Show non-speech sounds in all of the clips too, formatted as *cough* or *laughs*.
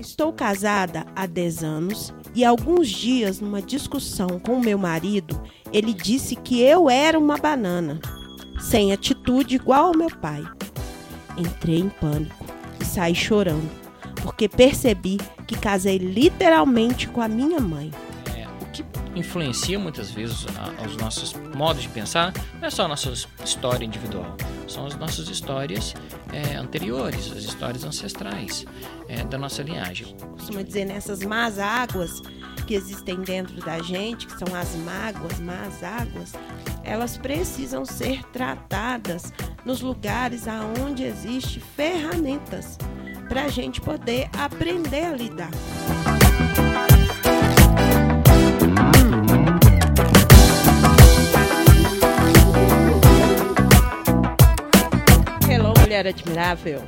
Estou casada há 10 anos e alguns dias, numa discussão com meu marido, ele disse que eu era uma banana, sem atitude igual ao meu pai. Entrei em pânico e saí chorando, porque percebi que casei literalmente com a minha mãe. Influencia muitas vezes a, os nossos modos de pensar não é só a nossa história individual, são as nossas histórias é, anteriores, as histórias ancestrais é, da nossa linhagem. Costuma dizer nessas más águas que existem dentro da gente, que são as mágoas, más águas, elas precisam ser tratadas nos lugares aonde existe ferramentas para a gente poder aprender a lidar. Mulher admirável.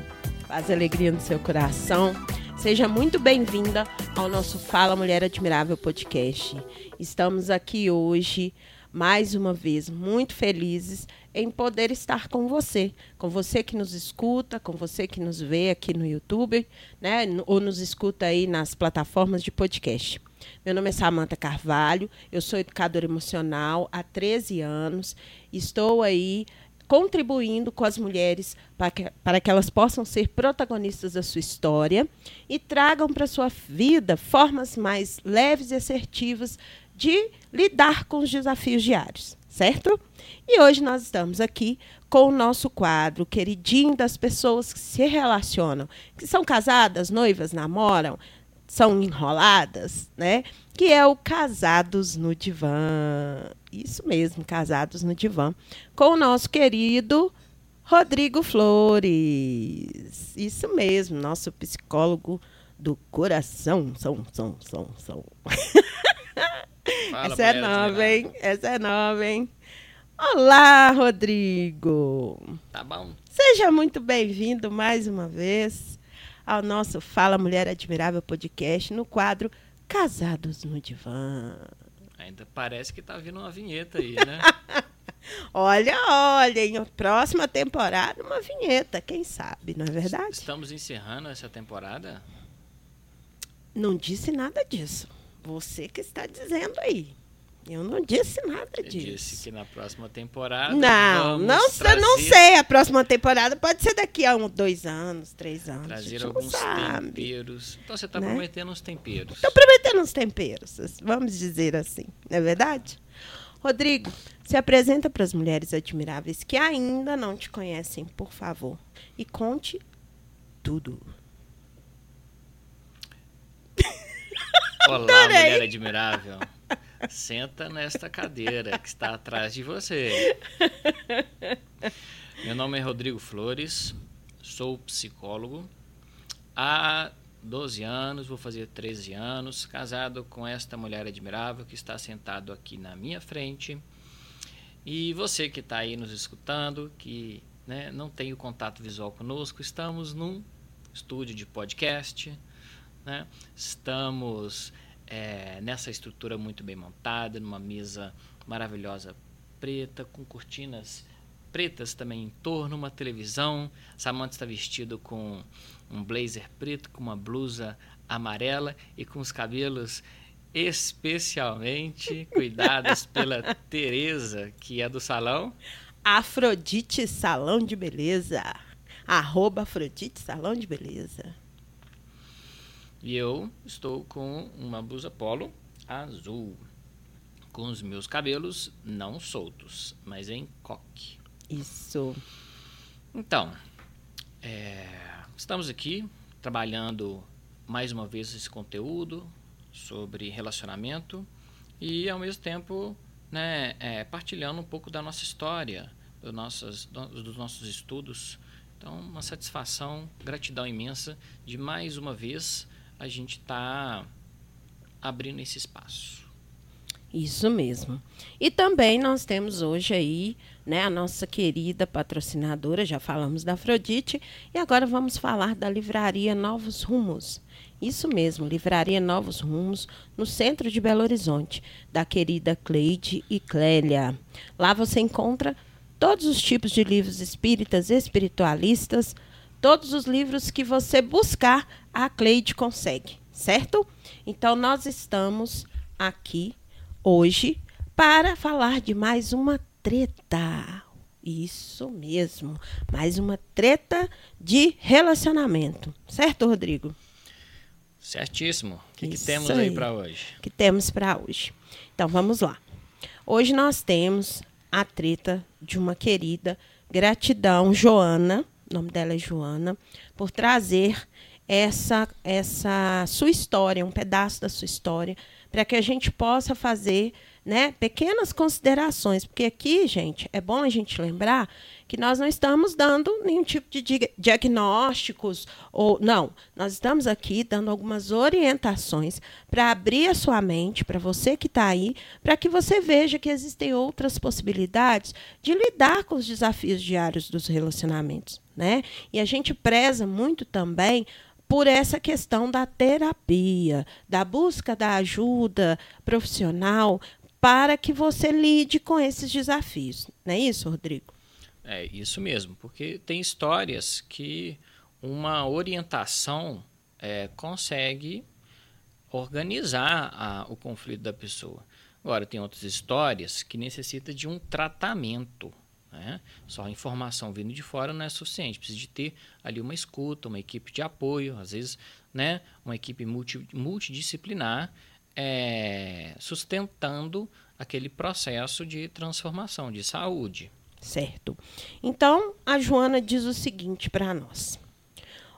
Faz alegria no seu coração. Seja muito bem-vinda ao nosso Fala Mulher Admirável podcast. Estamos aqui hoje, mais uma vez, muito felizes em poder estar com você, com você que nos escuta, com você que nos vê aqui no YouTube, né, ou nos escuta aí nas plataformas de podcast. Meu nome é Samanta Carvalho, eu sou educadora emocional há 13 anos, estou aí contribuindo com as mulheres para que, para que elas possam ser protagonistas da sua história e tragam para a sua vida formas mais leves e assertivas de lidar com os desafios diários certo? E hoje nós estamos aqui com o nosso quadro queridinho das pessoas que se relacionam, que são casadas, noivas, namoram, são enroladas, né? Que é o Casados no Divã. Isso mesmo, Casados no Divã. Com o nosso querido Rodrigo Flores. Isso mesmo, nosso psicólogo do coração. São, são, são, são. *laughs* Fala, Essa é nova, hein? Essa é nova, hein? Olá, Rodrigo. Tá bom. Seja muito bem-vindo mais uma vez ao nosso Fala Mulher Admirável podcast no quadro Casados no Divã. Ainda parece que tá vindo uma vinheta aí, né? *laughs* olha, olha, em próxima temporada uma vinheta, quem sabe, não é verdade? Estamos encerrando essa temporada? Não disse nada disso. Você que está dizendo aí. Eu não disse nada disso. disse que na próxima temporada. Não, não, trazer... não sei. A próxima temporada pode ser daqui a um, dois anos, três anos. Trazer alguns temperos. Então você está né? prometendo uns temperos. Estou prometendo uns temperos, vamos dizer assim. Não é verdade? Rodrigo, se apresenta para as mulheres admiráveis que ainda não te conhecem, por favor. E conte tudo. Olá, Adorei. mulher admirável. Senta nesta cadeira que está atrás de você. Meu nome é Rodrigo Flores, sou psicólogo. Há 12 anos, vou fazer 13 anos, casado com esta mulher admirável que está sentado aqui na minha frente. E você que está aí nos escutando, que né, não tem o contato visual conosco, estamos num estúdio de podcast né? Estamos é, nessa estrutura muito bem montada, numa mesa maravilhosa preta, com cortinas pretas também em torno, uma televisão. Samantha está vestido com um blazer preto, com uma blusa amarela e com os cabelos especialmente *laughs* cuidados pela Tereza, que é do salão Afrodite Salão de Beleza. Arroba Afrodite Salão de Beleza. E eu estou com uma blusa polo azul, com os meus cabelos não soltos, mas em coque. Isso. Então, é, estamos aqui trabalhando mais uma vez esse conteúdo sobre relacionamento e ao mesmo tempo né, é, partilhando um pouco da nossa história, do nossas, dos nossos estudos. Então, uma satisfação, gratidão imensa de mais uma vez a gente está abrindo esse espaço. Isso mesmo. E também nós temos hoje aí né, a nossa querida patrocinadora, já falamos da Afrodite, e agora vamos falar da livraria Novos Rumos. Isso mesmo, Livraria Novos Rumos, no centro de Belo Horizonte, da querida Cleide e Clélia. Lá você encontra todos os tipos de livros espíritas, espiritualistas, todos os livros que você buscar a Cleide consegue, certo? Então, nós estamos aqui hoje para falar de mais uma treta. Isso mesmo, mais uma treta de relacionamento, certo, Rodrigo? Certíssimo. O que, que temos aí, aí para hoje? que temos para hoje? Então, vamos lá. Hoje nós temos a treta de uma querida gratidão, Joana, o nome dela é Joana, por trazer essa, essa sua história, um pedaço da sua história, para que a gente possa fazer né, pequenas considerações, porque aqui, gente, é bom a gente lembrar que nós não estamos dando nenhum tipo de diagnósticos ou não, nós estamos aqui dando algumas orientações para abrir a sua mente para você que está aí, para que você veja que existem outras possibilidades de lidar com os desafios diários dos relacionamentos, né? E a gente preza muito também por essa questão da terapia, da busca da ajuda profissional para que você lide com esses desafios. Não é isso, Rodrigo? É isso mesmo, porque tem histórias que uma orientação é, consegue organizar a, o conflito da pessoa. Agora, tem outras histórias que necessitam de um tratamento. Né? Só a informação vindo de fora não é suficiente. Precisa de ter ali uma escuta, uma equipe de apoio, às vezes né, uma equipe multi, multidisciplinar é, sustentando aquele processo de transformação, de saúde. Certo. Então, a Joana diz o seguinte para nós.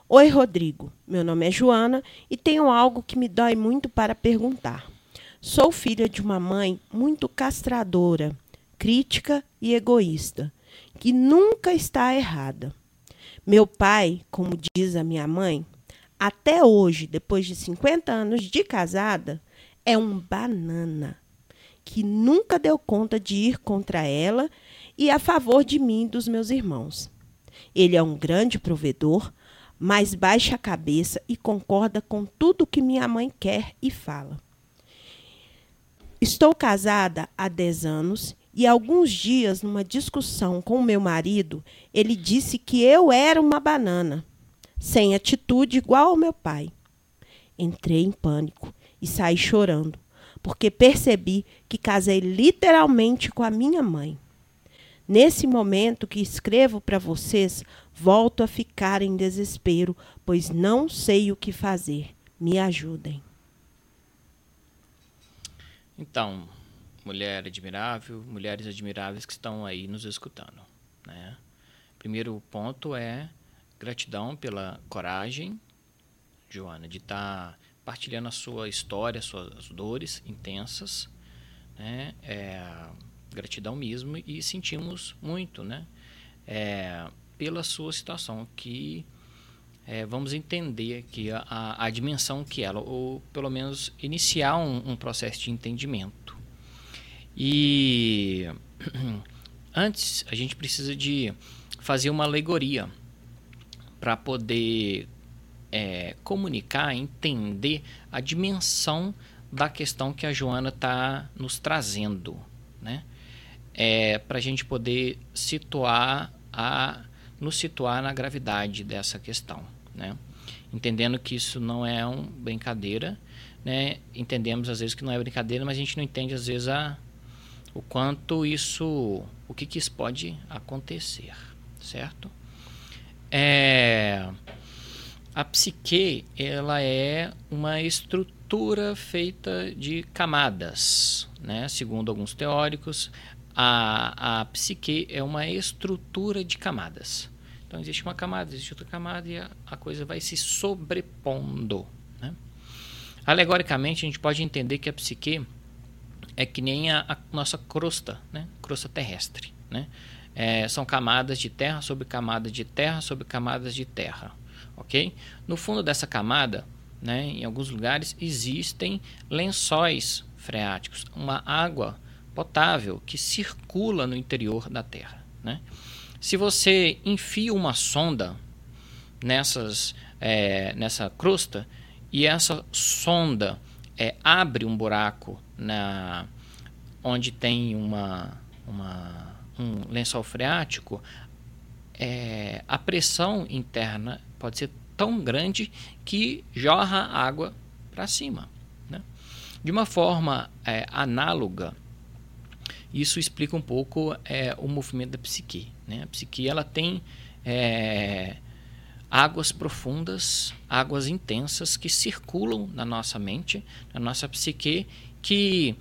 Oi, Rodrigo. Meu nome é Joana e tenho algo que me dói muito para perguntar. Sou filha de uma mãe muito castradora crítica e egoísta, que nunca está errada. Meu pai, como diz a minha mãe, até hoje, depois de 50 anos de casada, é um banana que nunca deu conta de ir contra ela e a favor de mim e dos meus irmãos. Ele é um grande provedor, mas baixa a cabeça e concorda com tudo que minha mãe quer e fala. Estou casada há 10 anos e alguns dias, numa discussão com meu marido, ele disse que eu era uma banana, sem atitude igual ao meu pai. Entrei em pânico e saí chorando, porque percebi que casei literalmente com a minha mãe. Nesse momento que escrevo para vocês, volto a ficar em desespero, pois não sei o que fazer. Me ajudem. Então, mulher admirável, mulheres admiráveis que estão aí nos escutando. Né? Primeiro ponto é gratidão pela coragem, Joana, de estar tá partilhando a sua história, suas dores intensas, né? É, gratidão mesmo e sentimos muito, né? É, pela sua situação que é, vamos entender aqui a, a, a, dimensão que ela, ou pelo menos iniciar um, um processo de entendimento. E *clears throat* antes a gente precisa de fazer uma alegoria para poder é, comunicar, entender a dimensão da questão que a Joana está nos trazendo, né? É, para a gente poder situar a nos situar na gravidade dessa questão, né? Entendendo que isso não é uma brincadeira, né? Entendemos às vezes que não é brincadeira, mas a gente não entende às vezes a o quanto isso, o que, que isso pode acontecer, certo? É, a psique ela é uma estrutura feita de camadas, né? Segundo alguns teóricos, a, a psique é uma estrutura de camadas. Então existe uma camada, existe outra camada e a, a coisa vai se sobrepondo. Né? Alegoricamente, a gente pode entender que a psique é que nem a, a nossa crosta, né? crosta terrestre. Né? É, são camadas de terra sobre camadas de terra sobre camadas de terra. ok? No fundo dessa camada, né, em alguns lugares, existem lençóis freáticos, uma água potável que circula no interior da Terra. Né? Se você enfia uma sonda nessas, é, nessa crosta e essa sonda é, abre um buraco na onde tem uma, uma um lençol freático, é, a pressão interna pode ser tão grande que jorra água para cima. Né? De uma forma é, análoga, isso explica um pouco é, o movimento da psique. Né? A psique ela tem é, águas profundas, águas intensas que circulam na nossa mente, na nossa psique, que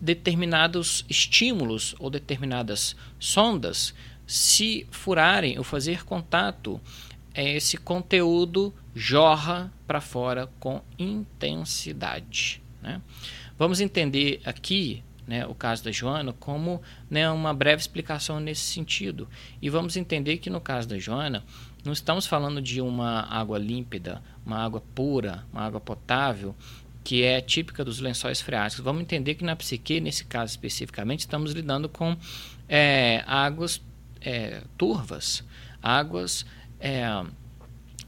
determinados estímulos ou determinadas sondas se furarem ou fazer contato, esse conteúdo jorra para fora com intensidade. Né? Vamos entender aqui né, o caso da Joana como né, uma breve explicação nesse sentido. E vamos entender que no caso da Joana, não estamos falando de uma água límpida, uma água pura, uma água potável, que é típica dos lençóis freáticos. Vamos entender que na psique, nesse caso especificamente, estamos lidando com é, águas é, turvas, águas é,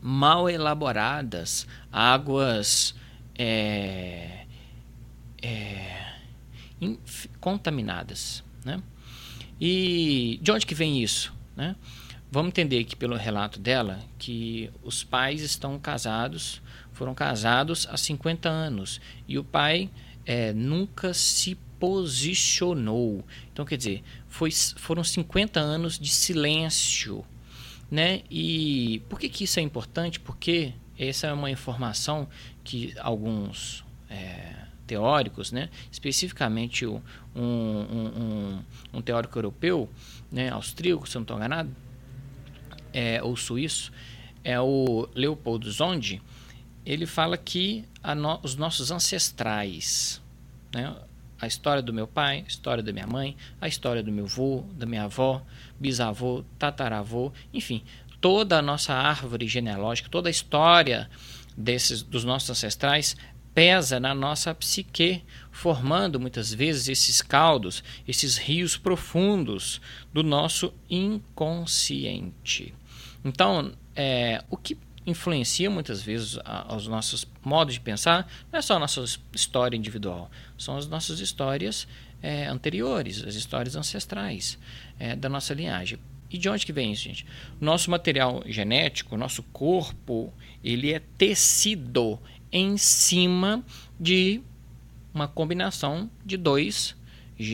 mal elaboradas, águas é, é, contaminadas. Né? E de onde que vem isso? Né? Vamos entender aqui pelo relato dela que os pais estão casados, foram casados há 50 anos e o pai é, nunca se posicionou. Então, quer dizer, foi, foram 50 anos de silêncio. Né? E por que, que isso é importante? Porque essa é uma informação que alguns é, teóricos, né? especificamente um, um, um, um teórico europeu, né? austríaco, se não estou enganado, é, ou suíço, é o Leopoldo Zondi, ele fala que no, os nossos ancestrais, né? a história do meu pai, a história da minha mãe, a história do meu avô, da minha avó, bisavô, tataravô, enfim, toda a nossa árvore genealógica, toda a história desses dos nossos ancestrais pesa na nossa psique, formando muitas vezes esses caldos, esses rios profundos do nosso inconsciente. Então, é, o que influencia muitas vezes os nossos modos de pensar não é só a nossa história individual, são as nossas histórias é, anteriores, as histórias ancestrais é, da nossa linhagem. E de onde que vem isso, gente? Nosso material genético, nosso corpo, ele é tecido, em cima de uma combinação de dois,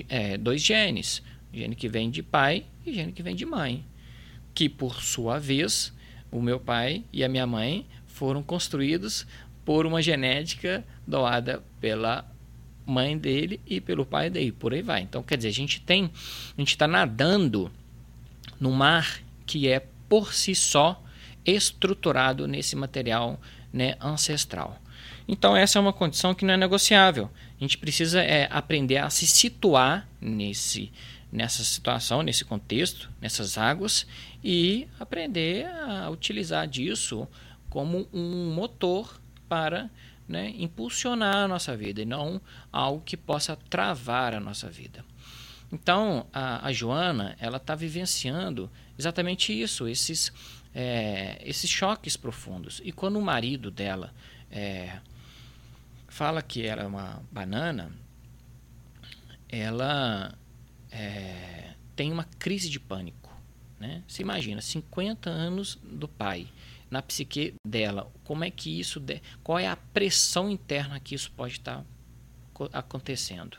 é, dois genes. Gene que vem de pai e gene que vem de mãe. Que, por sua vez, o meu pai e a minha mãe foram construídos por uma genética doada pela mãe dele e pelo pai dele, por aí vai. Então, quer dizer, a gente tem, a gente está nadando no mar que é por si só estruturado nesse material né, ancestral. Então, essa é uma condição que não é negociável. A gente precisa é, aprender a se situar nesse, nessa situação, nesse contexto, nessas águas e aprender a utilizar disso como um motor para né, impulsionar a nossa vida e não algo que possa travar a nossa vida. Então, a, a Joana ela está vivenciando exatamente isso, esses, é, esses choques profundos. E quando o marido dela é, fala que era uma banana, ela é, tem uma crise de pânico. Né? Você imagina, 50 anos do pai na psique dela, como é que isso, de, qual é a pressão interna que isso pode estar acontecendo,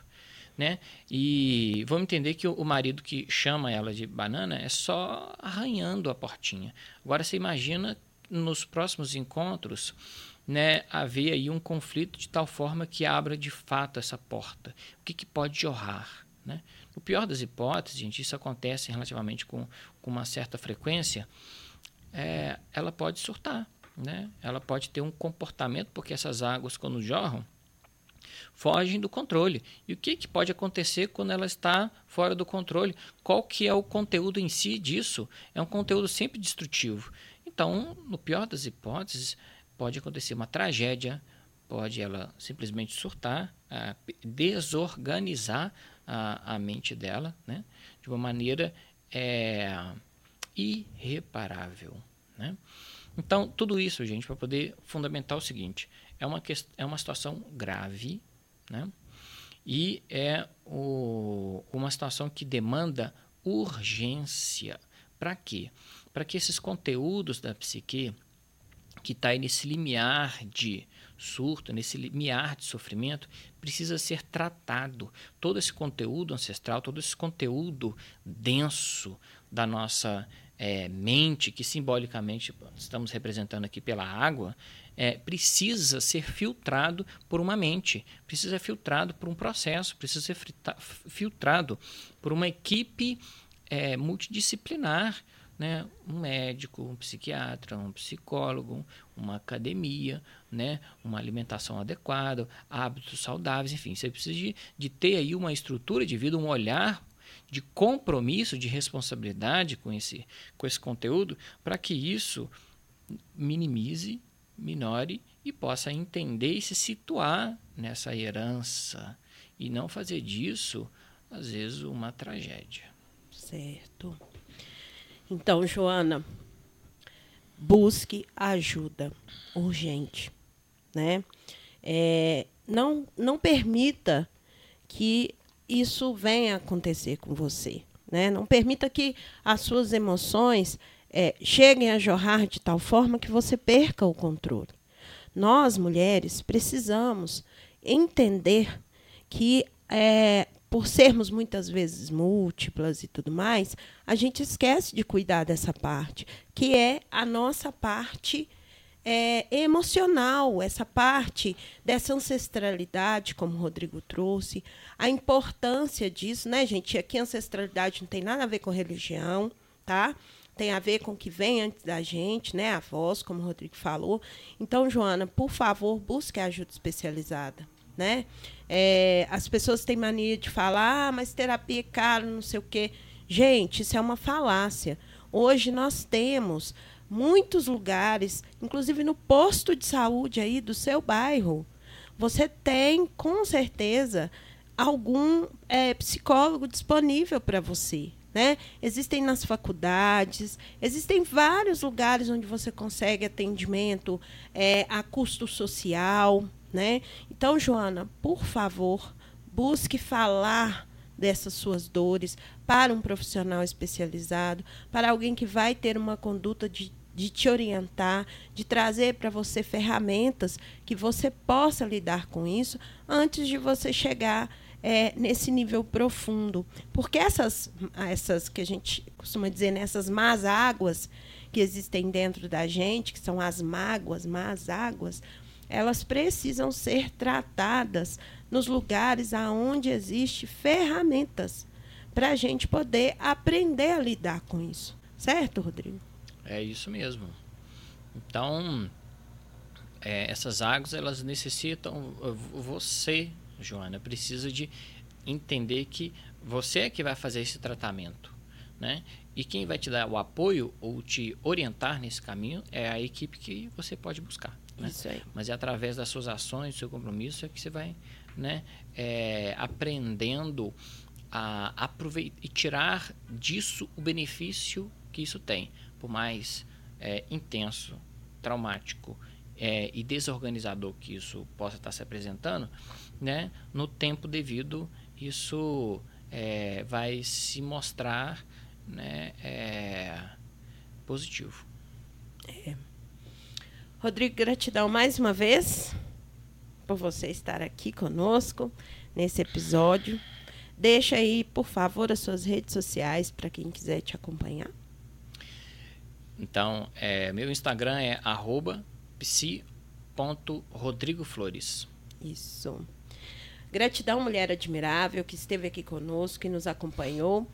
né? E vamos entender que o marido que chama ela de banana é só arranhando a portinha. Agora você imagina nos próximos encontros né, haver aí um conflito de tal forma que abra de fato essa porta. O que, que pode jorrar? Né? No pior das hipóteses, gente, isso acontece relativamente com, com uma certa frequência, é, ela pode surtar. Né? Ela pode ter um comportamento, porque essas águas, quando jorram, fogem do controle. E o que, que pode acontecer quando ela está fora do controle? Qual que é o conteúdo em si disso? É um conteúdo sempre destrutivo. Então, no pior das hipóteses, pode acontecer uma tragédia, pode ela simplesmente surtar, desorganizar a, a, mente dela, né? de uma maneira é, irreparável. Né? Então, tudo isso, gente, para poder fundamentar o seguinte: é uma, é uma situação grave, né? e é o, uma situação que demanda urgência. Para quê? Para que esses conteúdos da psique que está nesse limiar de surto, nesse limiar de sofrimento, precisa ser tratado. Todo esse conteúdo ancestral, todo esse conteúdo denso da nossa é, mente, que simbolicamente estamos representando aqui pela água, é, precisa ser filtrado por uma mente, precisa ser filtrado por um processo, precisa ser filtrado por uma equipe é, multidisciplinar, né? um médico, um psiquiatra, um psicólogo, uma academia, né? uma alimentação adequada, hábitos saudáveis, enfim, você precisa de, de ter aí uma estrutura de vida, um olhar de compromisso, de responsabilidade com esse, com esse conteúdo, para que isso minimize, minore e possa entender e se situar nessa herança e não fazer disso, às vezes, uma tragédia. Certo. Então, Joana, busque ajuda urgente, né? É, não, não permita que isso venha acontecer com você, né? Não permita que as suas emoções é, cheguem a jorrar de tal forma que você perca o controle. Nós, mulheres, precisamos entender que é, por sermos muitas vezes múltiplas e tudo mais, a gente esquece de cuidar dessa parte, que é a nossa parte é, emocional, essa parte dessa ancestralidade, como o Rodrigo trouxe, a importância disso, né, gente? Aqui ancestralidade não tem nada a ver com religião, tá? Tem a ver com o que vem antes da gente, né? A voz, como o Rodrigo falou. Então, Joana, por favor, busque ajuda especializada né? É, as pessoas têm mania de falar, ah, mas terapia é caro, não sei o quê. Gente, isso é uma falácia. Hoje nós temos muitos lugares, inclusive no posto de saúde aí do seu bairro, você tem com certeza algum é, psicólogo disponível para você. Né? Existem nas faculdades, existem vários lugares onde você consegue atendimento é, a custo social, né? Então, Joana, por favor, busque falar dessas suas dores para um profissional especializado, para alguém que vai ter uma conduta de, de te orientar, de trazer para você ferramentas que você possa lidar com isso antes de você chegar é, nesse nível profundo. Porque essas, essas que a gente costuma dizer, nessas né, más águas que existem dentro da gente, que são as mágoas, más águas, elas precisam ser tratadas nos lugares aonde existe ferramentas para a gente poder aprender a lidar com isso. Certo, Rodrigo? É isso mesmo. Então, é, essas águas, elas necessitam... Você, Joana, precisa de entender que você é que vai fazer esse tratamento. Né? E quem vai te dar o apoio ou te orientar nesse caminho é a equipe que você pode buscar. Né? Isso aí. Mas é através das suas ações, do seu compromisso, é que você vai né, é, aprendendo a aproveitar e tirar disso o benefício que isso tem. Por mais é, intenso, traumático é, e desorganizador que isso possa estar se apresentando, né, no tempo devido, isso é, vai se mostrar né, é, positivo. Rodrigo, gratidão mais uma vez por você estar aqui conosco nesse episódio. Deixa aí, por favor, as suas redes sociais para quem quiser te acompanhar. Então, é, meu Instagram é psi.rodrigoflores. Isso. Gratidão, mulher admirável, que esteve aqui conosco e nos acompanhou.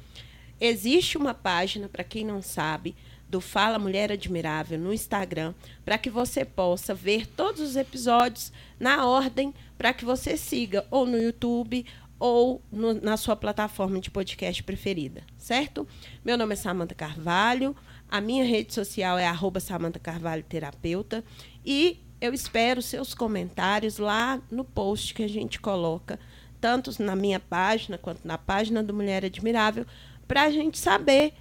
Existe uma página, para quem não sabe, do Fala Mulher Admirável no Instagram, para que você possa ver todos os episódios na ordem, para que você siga ou no YouTube ou no, na sua plataforma de podcast preferida, certo? Meu nome é Samanta Carvalho, a minha rede social é arroba Samanta Carvalho Terapeuta e eu espero seus comentários lá no post que a gente coloca, tanto na minha página quanto na página do Mulher Admirável, para a gente saber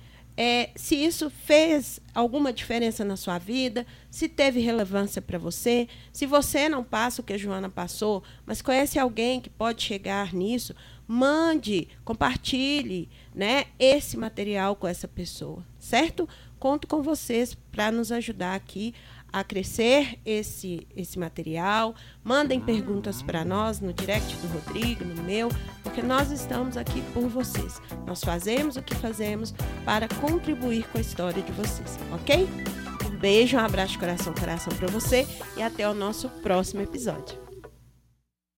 é, se isso fez alguma diferença na sua vida, se teve relevância para você, se você não passa o que a Joana passou, mas conhece alguém que pode chegar nisso, mande, compartilhe né, esse material com essa pessoa, certo? Conto com vocês para nos ajudar aqui a crescer esse, esse material. Mandem perguntas para nós no direct do Rodrigo, no meu, porque nós estamos aqui por vocês. Nós fazemos o que fazemos para contribuir com a história de vocês, ok? Um beijo, um abraço coração, coração para você e até o nosso próximo episódio.